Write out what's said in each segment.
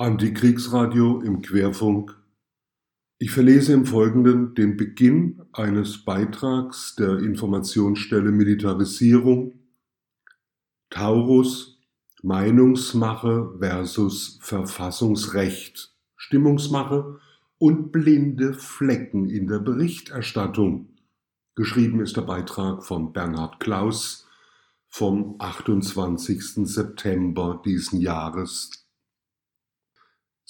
Antikriegsradio im Querfunk. Ich verlese im Folgenden den Beginn eines Beitrags der Informationsstelle Militarisierung Taurus Meinungsmache versus Verfassungsrecht, Stimmungsmache und blinde Flecken in der Berichterstattung. Geschrieben ist der Beitrag von Bernhard Klaus vom 28. September diesen Jahres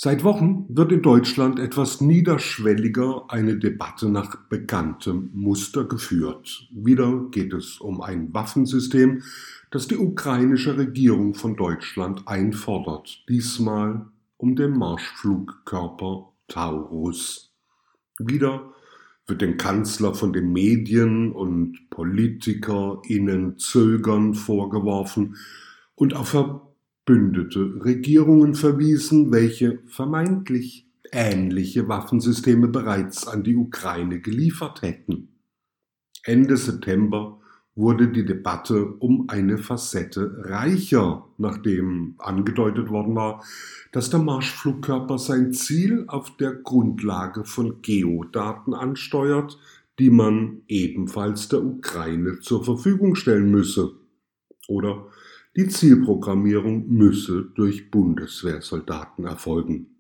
Seit Wochen wird in Deutschland etwas niederschwelliger eine Debatte nach bekanntem Muster geführt. Wieder geht es um ein Waffensystem, das die ukrainische Regierung von Deutschland einfordert. Diesmal um den Marschflugkörper Taurus. Wieder wird dem Kanzler von den Medien und PolitikerInnen Zögern vorgeworfen und auf verbündete Regierungen verwiesen, welche vermeintlich ähnliche Waffensysteme bereits an die Ukraine geliefert hätten. Ende September wurde die Debatte um eine Facette reicher, nachdem angedeutet worden war, dass der Marschflugkörper sein Ziel auf der Grundlage von Geodaten ansteuert, die man ebenfalls der Ukraine zur Verfügung stellen müsse. Oder die Zielprogrammierung müsse durch Bundeswehrsoldaten erfolgen.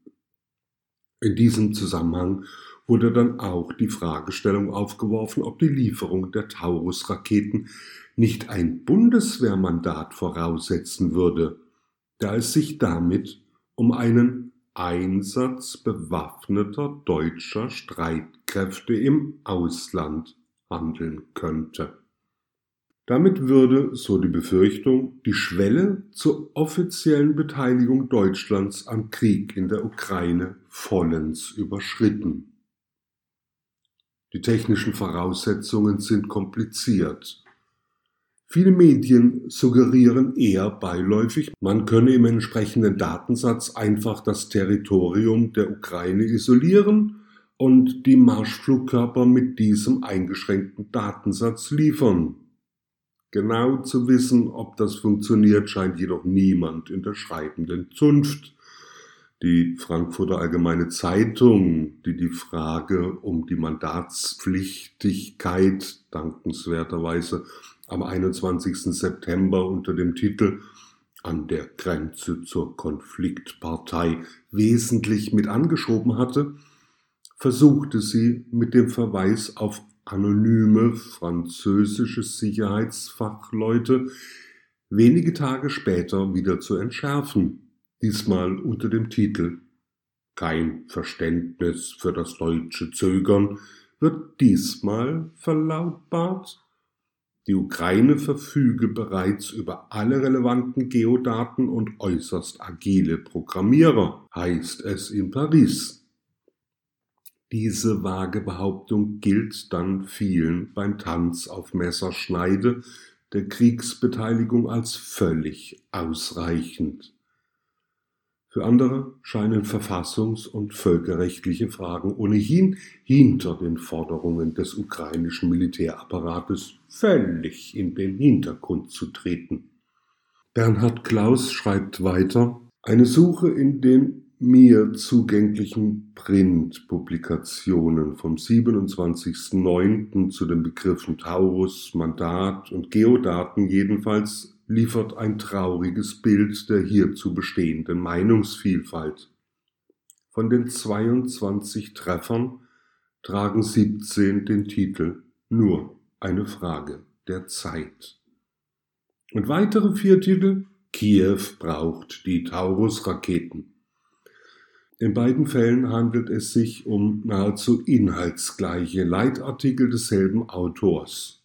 In diesem Zusammenhang wurde dann auch die Fragestellung aufgeworfen, ob die Lieferung der Taurus-Raketen nicht ein Bundeswehrmandat voraussetzen würde, da es sich damit um einen Einsatz bewaffneter deutscher Streitkräfte im Ausland handeln könnte. Damit würde, so die Befürchtung, die Schwelle zur offiziellen Beteiligung Deutschlands am Krieg in der Ukraine vollends überschritten. Die technischen Voraussetzungen sind kompliziert. Viele Medien suggerieren eher beiläufig, man könne im entsprechenden Datensatz einfach das Territorium der Ukraine isolieren und die Marschflugkörper mit diesem eingeschränkten Datensatz liefern. Genau zu wissen, ob das funktioniert, scheint jedoch niemand in der schreibenden Zunft. Die Frankfurter Allgemeine Zeitung, die die Frage um die Mandatspflichtigkeit dankenswerterweise am 21. September unter dem Titel An der Grenze zur Konfliktpartei wesentlich mit angeschoben hatte, versuchte sie mit dem Verweis auf anonyme französische Sicherheitsfachleute wenige Tage später wieder zu entschärfen, diesmal unter dem Titel Kein Verständnis für das deutsche Zögern wird diesmal verlautbart. Die Ukraine verfüge bereits über alle relevanten Geodaten und äußerst agile Programmierer, heißt es in Paris. Diese vage Behauptung gilt dann vielen beim Tanz auf Messerschneide der Kriegsbeteiligung als völlig ausreichend. Für andere scheinen verfassungs- und völkerrechtliche Fragen ohnehin hinter den Forderungen des ukrainischen Militärapparates völlig in den Hintergrund zu treten. Bernhard Klaus schreibt weiter, eine Suche in den mir zugänglichen Printpublikationen vom 27.09. zu den Begriffen Taurus, Mandat und Geodaten jedenfalls liefert ein trauriges Bild der hierzu bestehenden Meinungsvielfalt. Von den 22 Treffern tragen 17 den Titel Nur eine Frage der Zeit. Und weitere vier Titel Kiew braucht die Taurus-Raketen. In beiden Fällen handelt es sich um nahezu inhaltsgleiche Leitartikel desselben Autors.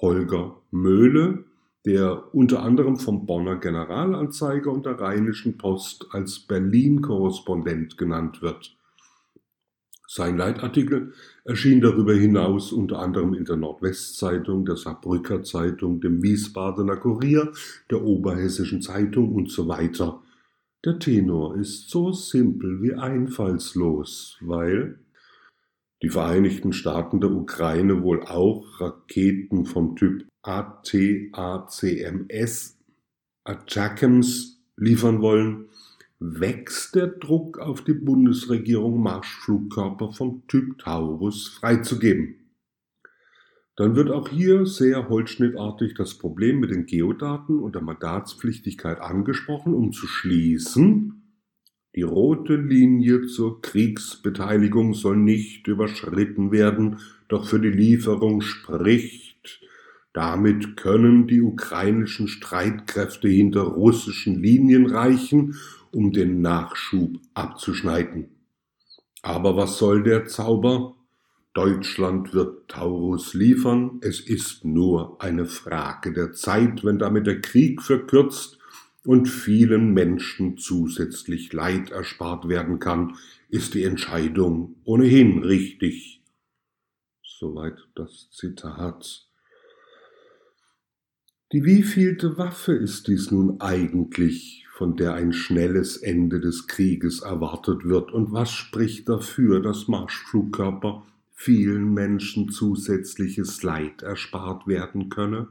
Holger Möhle, der unter anderem vom Bonner Generalanzeiger und der Rheinischen Post als Berlin-Korrespondent genannt wird. Sein Leitartikel erschien darüber hinaus unter anderem in der Nordwestzeitung, der Saarbrücker Zeitung, dem Wiesbadener Kurier, der Oberhessischen Zeitung und so weiter. Der Tenor ist so simpel wie einfallslos, weil die Vereinigten Staaten der Ukraine wohl auch Raketen vom Typ ATACMS Attackams liefern wollen, wächst der Druck auf die Bundesregierung, Marschflugkörper vom Typ Taurus freizugeben. Dann wird auch hier sehr holzschnittartig das Problem mit den Geodaten und der Mandatspflichtigkeit angesprochen, um zu schließen, die rote Linie zur Kriegsbeteiligung soll nicht überschritten werden, doch für die Lieferung spricht, damit können die ukrainischen Streitkräfte hinter russischen Linien reichen, um den Nachschub abzuschneiden. Aber was soll der Zauber? Deutschland wird Taurus liefern, es ist nur eine Frage der Zeit, wenn damit der Krieg verkürzt und vielen Menschen zusätzlich Leid erspart werden kann, ist die Entscheidung ohnehin richtig. Soweit das Zitat. Die wievielte Waffe ist dies nun eigentlich, von der ein schnelles Ende des Krieges erwartet wird, und was spricht dafür, dass Marschflugkörper vielen Menschen zusätzliches Leid erspart werden könne?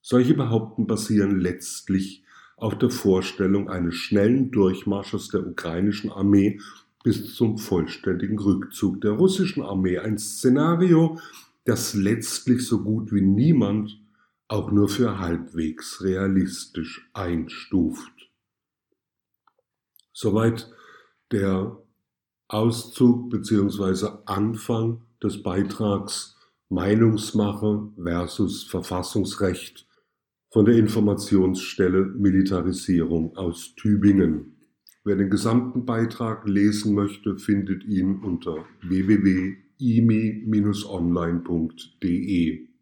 Solche Behaupten basieren letztlich auf der Vorstellung eines schnellen Durchmarsches der ukrainischen Armee bis zum vollständigen Rückzug der russischen Armee, ein Szenario, das letztlich so gut wie niemand auch nur für halbwegs realistisch einstuft. Soweit der Auszug bzw. Anfang des Beitrags Meinungsmache versus Verfassungsrecht von der Informationsstelle Militarisierung aus Tübingen. Wer den gesamten Beitrag lesen möchte, findet ihn unter www.imi-online.de.